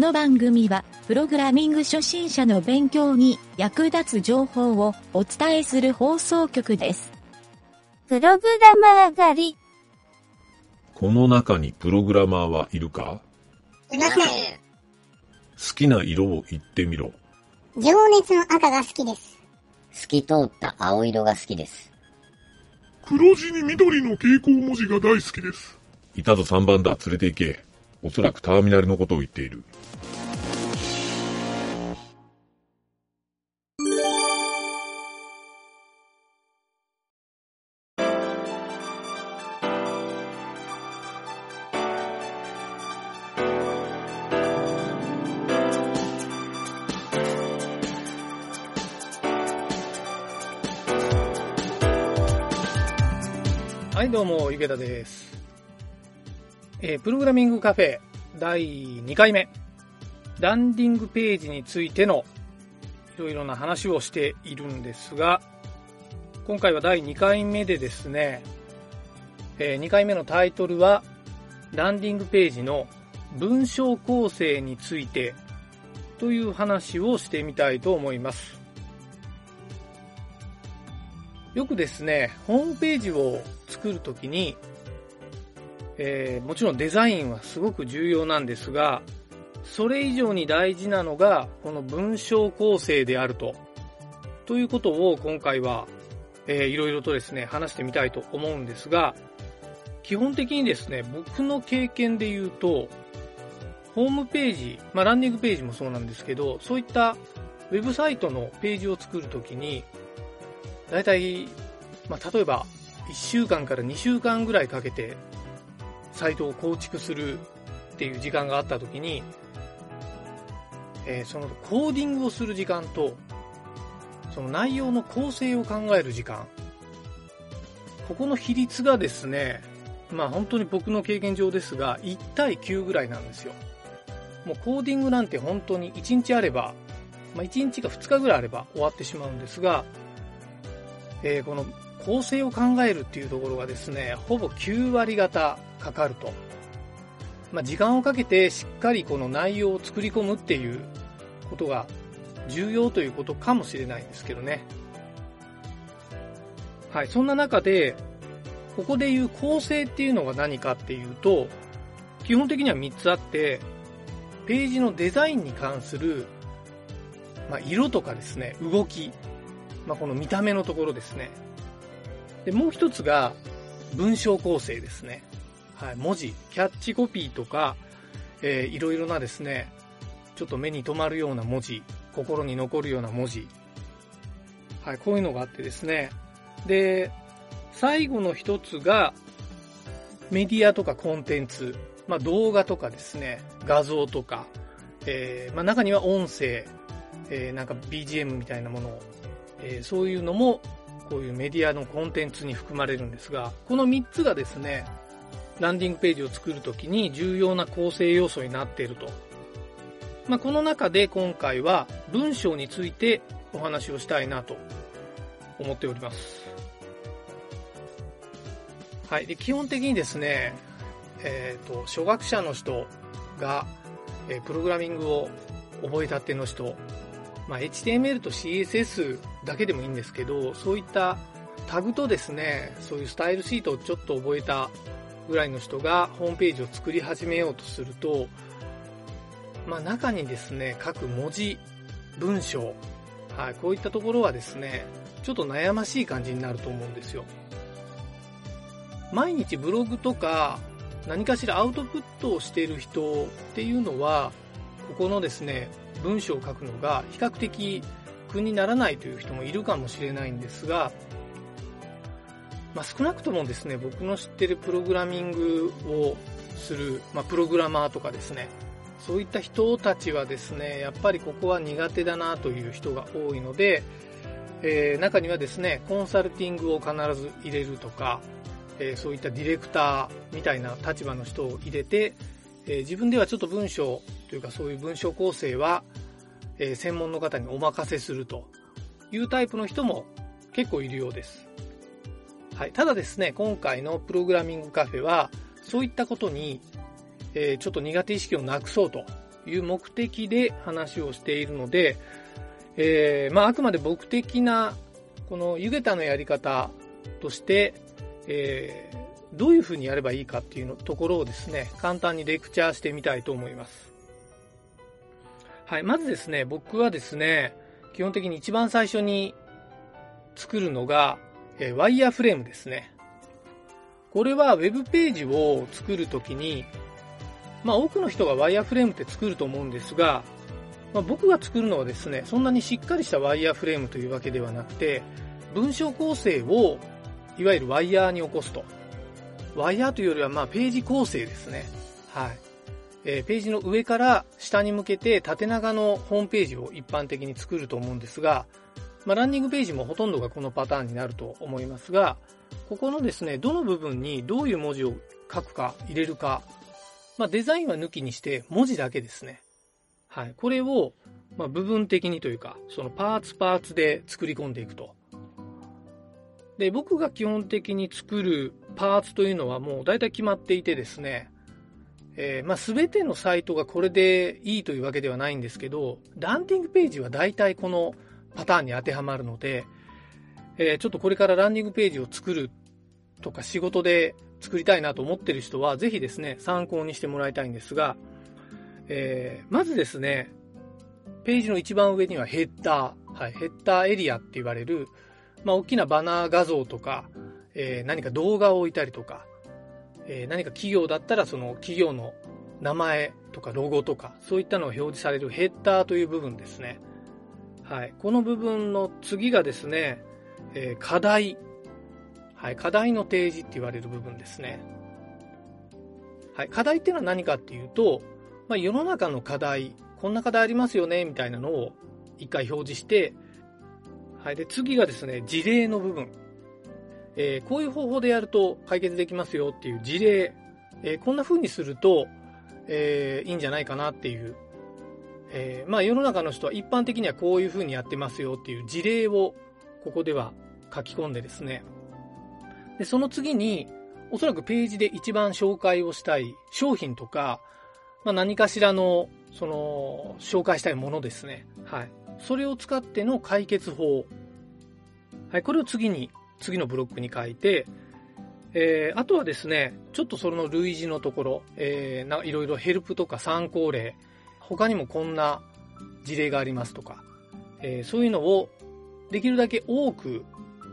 の番組は、プログラミング初心者の勉強に役立つ情報をお伝えする放送局です。プログラマー狩り。この中にプログラマーはいるか？いません。好きな色を言ってみろ。情熱の赤が好きです。透き通った青色が好きです。黒地に緑の蛍光文字が大好きです。いたぞ3番だ、連れて行け。おそらくターミナルのことを言っている。はい、どうも、ゆげたです。えープログラミングカフェ第2回目、ランディングページについてのいろいろな話をしているんですが、今回は第2回目でですね、え2回目のタイトルは、ランディングページの文章構成についてという話をしてみたいと思います。よくですね、ホームページを作るときに、えーもちろんデザインはすごく重要なんですが、それ以上に大事なのが、この文章構成であると。ということを今回は、えーいろいろとですね、話してみたいと思うんですが、基本的にですね、僕の経験で言うと、ホームページ、まあランディングページもそうなんですけど、そういったウェブサイトのページを作るときに、だいたい、まあ、例えば、1週間から2週間ぐらいかけて、サイトを構築するっていう時間があったときに、えーそのコーディングをする時間と、その内容の構成を考える時間、ここの比率がですね、まあ本当に僕の経験上ですが、1対9ぐらいなんですよ。もうコーディングなんて本当に1日あれば、まあ1日か2日ぐらいあれば終わってしまうんですが、えーこの構成を考えるっていうところがですね、ほぼ9割方かかると。まあ、時間をかけてしっかりこの内容を作り込むっていうことが重要ということかもしれないんですけどね。はい、そんな中で、ここで言う構成っていうのが何かっていうと、基本的には3つあって、ページのデザインに関する、まあ、色とかですね、動き、まあ、この見た目のところですね。で、もう一つが文章構成ですね。はい、文字、キャッチコピーとか、えーいろいろなですね、ちょっと目に留まるような文字、心に残るような文字。はい、こういうのがあってですね。で、最後の一つが、メディアとかコンテンツ、まあ動画とかですね、画像とか、えーまあ中には音声、えーなんか BGM みたいなものをえーそういうのも、こういうメディアのコンテンツに含まれるんですが、この3つがですね、ランディングページを作るときに重要な構成要素になっていると。まあ、この中で今回は文章についてお話をしたいなと思っております。はい。で、基本的にですね、えっ、と、初学者の人が、えープログラミングを覚えたての人、まあ、HTML と CSS だけでもいいんですけど、そういったタグとですね、そういうスタイルシートをちょっと覚えたぐらいの人がホームページを作り始めようとすると、まあ、中にですね、書く文字、文章、はい、こういったところはですね、ちょっと悩ましい感じになると思うんですよ。毎日ブログとか何かしらアウトプットをしている人っていうのは、ここのですね、文章を書くのが比較的苦にならないという人もいるかもしれないんですが、まあ、少なくともですね、僕の知ってるプログラミングをする、まあ、プログラマーとかですね、そういった人たちはですね、やっぱりここは苦手だなという人が多いので、えー中にはですね、コンサルティングを必ず入れるとか、えーそういったディレクターみたいな立場の人を入れて、えー自分ではちょっと文章というかそういう文章構成は、えー専門の方にお任せするというタイプの人も結構いるようです。はい。ただですね、今回のプログラミングカフェは、そういったことに、えーちょっと苦手意識をなくそうという目的で話をしているので、えー、まあ、あくまで僕的な、この湯桁のやり方として、えー、どういうふうにやればいいかっていうのところをですね、簡単にレクチャーしてみたいと思います。はい、まずですね、僕はですね、基本的に一番最初に作るのが、え、ワイヤーフレームですね。これは Web ページを作るときに、まあ多くの人がワイヤーフレームって作ると思うんですが、まあ、僕が作るのはですね、そんなにしっかりしたワイヤーフレームというわけではなくて、文章構成をいわゆるワイヤーに起こすと。ワイヤーというよりはまあページ構成ですね。はい。えー、ページの上から下に向けて縦長のホームページを一般的に作ると思うんですが、まあ、ランディングページもほとんどがこのパターンになると思いますが、ここのですね、どの部分にどういう文字を書くか、入れるか、まあ、デザインは抜きにして文字だけですね。はい。これを、まあ、部分的にというか、そのパーツパーツで作り込んでいくと。で、僕が基本的に作るパーツというのはもう大体決まっていてですね、えー、まあ、全てのサイトがこれでいいというわけではないんですけど、ランディングページは大体このパターンに当てはまるので、えー、ちょっとこれからランディングページを作るとか仕事で作りたいなと思ってる人は、ぜひですね、参考にしてもらいたいんですが、えー、まずですね、ページの一番上にはヘッダー、はい、ヘッダーエリアって言われる、まあ、大きなバナー画像とか、えー、何か動画を置いたりとか、えー、何か企業だったらその企業の名前とかロゴとか、そういったのが表示されるヘッダーという部分ですね。はい。この部分の次がですね、えー、課題。はい。課題の提示って言われる部分ですね。はい。課題っていうのは何かっていうと、まあ、世の中の課題、こんな課題ありますよね、みたいなのを一回表示して、はい。で、次がですね、事例の部分。えー、こういう方法でやると解決できますよっていう事例。えー、こんな風にすると、えー、いいんじゃないかなっていうえー、まあ世の中の人は一般的にはこういうふうにやってますよっていう事例をここでは書き込んでですね。で、その次に、おそらくページで一番紹介をしたい商品とか、まあ何かしらの、その、紹介したいものですね。はい。それを使っての解決法。はい、これを次に、次のブロックに書いて、えー、あとはですね、ちょっとその類似のところ、えー、いろいろヘルプとか参考例、他にもこんな事例がありますとか、えー、そういうのをできるだけ多く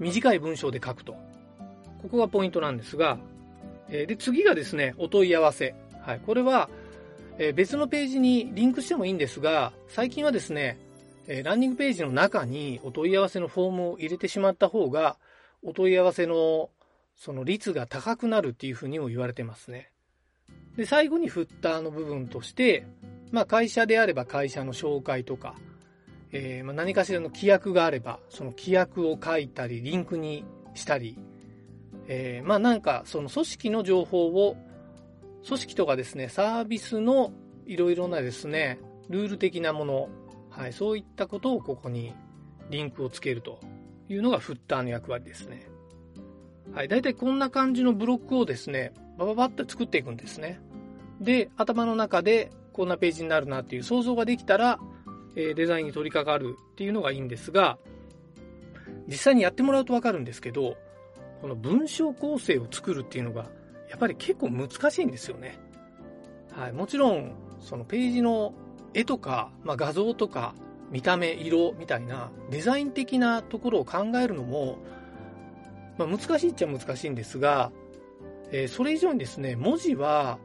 短い文章で書くと。ここがポイントなんですが、えー、で、次がですね、お問い合わせ。はい。これは、えー、別のページにリンクしてもいいんですが、最近はですね、えランニングページの中にお問い合わせのフォームを入れてしまった方が、お問い合わせのその率が高くなるっていうふうにも言われてますね。で、最後にフッターの部分として、まあ会社であれば会社の紹介とか、えー、まあ何かしらの規約があれば、その規約を書いたり、リンクにしたり、えー、まあなんかその組織の情報を、組織とかですね、サービスのいろいろなですね、ルール的なもの、はい、そういったことをここにリンクをつけるというのがフッターの役割ですね。はい、だいたいこんな感じのブロックをですね、バババッと作っていくんですね。で、頭の中でこんなページになるなっていう想像ができたら、えデザインに取り掛かるっていうのがいいんですが、実際にやってもらうとわかるんですけど、この文章構成を作るっていうのが、やっぱり結構難しいんですよね。はい。もちろん、そのページの絵とか、まあ、画像とか、見た目、色みたいなデザイン的なところを考えるのも、まあ、難しいっちゃ難しいんですが、えー、それ以上にですね、文字は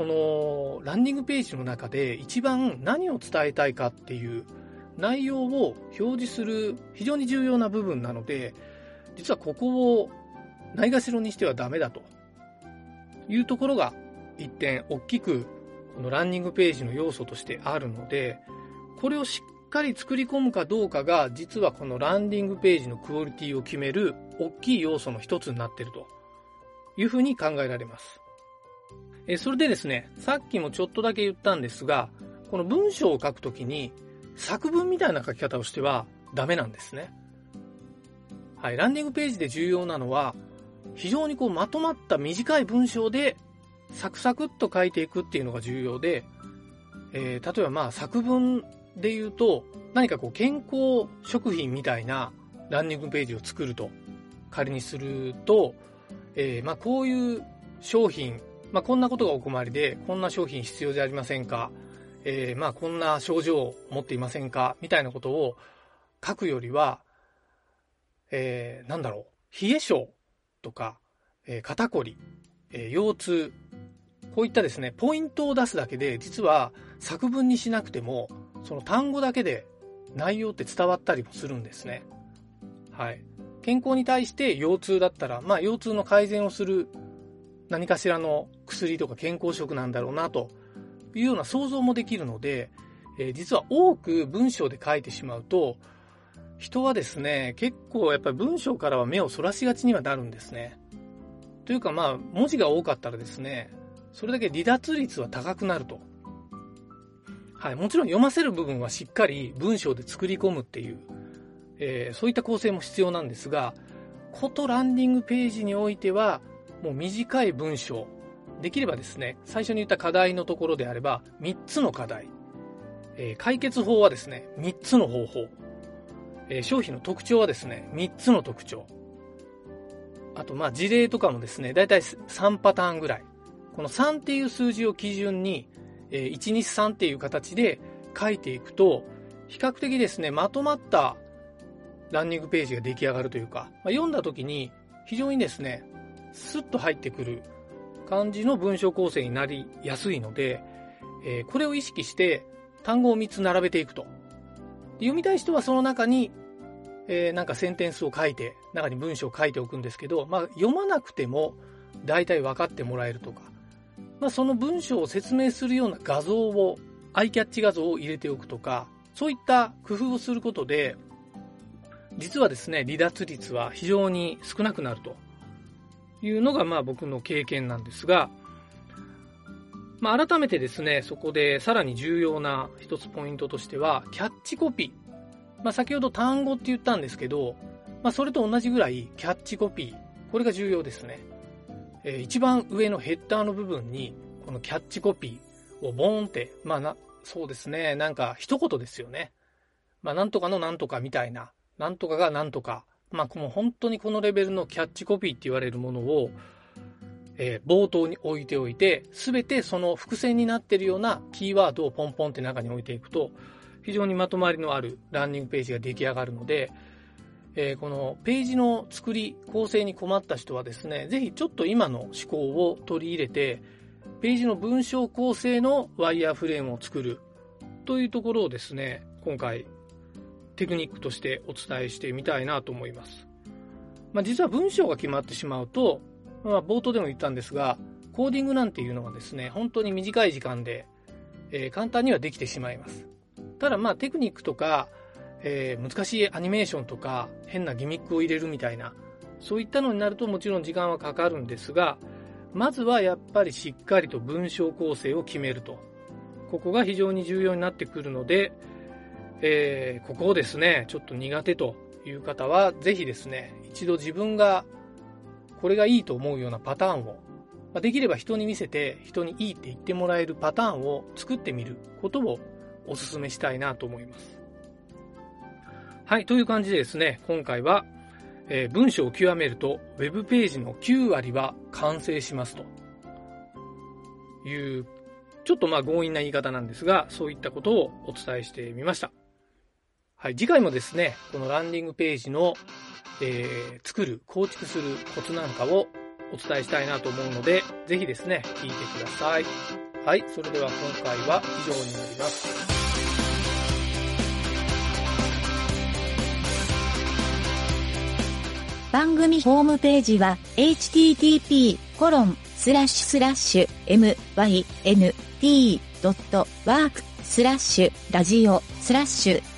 このランディングページの中で一番何を伝えたいかっていう内容を表示する非常に重要な部分なので、実はここをないがしろにしてはダメだというところが一点大きくこのランニングページの要素としてあるので、これをしっかり作り込むかどうかが実はこのランディングページのクオリティを決める大きい要素の一つになっているというふうに考えられます。えそれでですね、さっきもちょっとだけ言ったんですが、この文章を書くときに作文みたいな書き方をしてはダメなんですね。はい、ランディングページで重要なのは、非常にこうまとまった短い文章でサクサクっと書いていくっていうのが重要で、えー例えばまあ作文で言うと、何かこう健康食品みたいなランニングページを作ると、仮にすると、えーまあこういう商品、まあこんなことがお困りで、こんな商品必要じゃありませんか、えーまあこんな症状を持っていませんか？みたいなことを書くよりは、えーなんだろう、冷え性とか、えー肩こり、えー腰痛、こういったですね、ポイントを出すだけで、実は作文にしなくても、その単語だけで内容って伝わったりもするんですね。はい。健康に対して腰痛だったら、まあ腰痛の改善をする何かしらの薬とか健康食なんだろうなというような想像もできるので、えー実は多く文章で書いてしまうと、人はですね、結構やっぱり文章からは目をそらしがちにはなるんですね。というかまあ、文字が多かったらですね、それだけ離脱率は高くなると。はい、もちろん読ませる部分はしっかり文章で作り込むっていう、えーそういった構成も必要なんですが、ことランディングページにおいては、もう短い文章、できればですね、最初に言った課題のところであれば、3つの課題、えー解決法はですね、3つの方法、えー商品の特徴はですね、3つの特徴、あと、まあ、事例とかもですね、だいたい3パターンぐらい。この3っていう数字を基準に、えー1、2、3っていう形で書いていくと、比較的ですね、まとまったランニングページが出来上がるというか、まあ、読んだ時に非常にですね、スッと入ってくる感じの文章構成になりやすいので、えーこれを意識して単語を3つ並べていくと。読みたい人はその中にえーなんかセンテンスを書いて、中に文章を書いておくんですけど、まあ、読まなくても大体分かってもらえるとか、まあ、その文章を説明するような画像を、アイキャッチ画像を入れておくとか、そういった工夫をすることで、実はですね、離脱率は非常に少なくなるというのが、まあ僕の経験なんですが、まあ改めてですね、そこでさらに重要な一つポイントとしては、キャッチコピー。まあ、先ほど単語って言ったんですけど、まあ、それと同じぐらいキャッチコピー、これが重要ですね。えー一番上のヘッダーの部分に、このキャッチコピーをボーンって、まあな、そうですね、なんか一言ですよね。まあ、なんとかのなんとかみたいな、なんとかがなんとか、まあ、この本当にこのレベルのキャッチコピーって言われるものを、えー冒頭に置いておいて、すべてその伏線になっているようなキーワードをポンポンって中に置いていくと、非常にまとまりのあるランニングページが出来上がるので、えーこのページの作り、構成に困った人はですね、ぜひちょっと今の思考を取り入れて、ページの文章構成のワイヤーフレームを作るというところをですね、今回テクニックとしてお伝えしてみたいなと思います。まあ、実は文章が決まってしまうと、まあ、冒頭でも言ったんですが、コーディングなんていうのはですね、本当に短い時間で、えー簡単にはできてしまいます。ただまあテクニックとか、えー難しいアニメーションとか変なギミックを入れるみたいなそういったのになるともちろん時間はかかるんですがまずはやっぱりしっかりと文章構成を決めるとここが非常に重要になってくるので、えーここをですねちょっと苦手という方はぜひですね一度自分がこれがいいと思うようなパターンをまあできれば人に見せて人にいいって言ってもらえるパターンを作ってみることをお勧めしたいなと思います。はい、という感じでですね、今回は、えー文章を極めると、ウェブページの9割は完成しますという、ちょっとまあ強引な言い方なんですが、そういったことをお伝えしてみました。はい、次回もですね、このランディングページの、えー作る、構築するコツなんかをお伝えしたいなと思うので、ぜひですね、聞いてください。はい、それでは今回は以上になります。番組ホームページは http:// mynt.work スラッシュラジオスラッシュ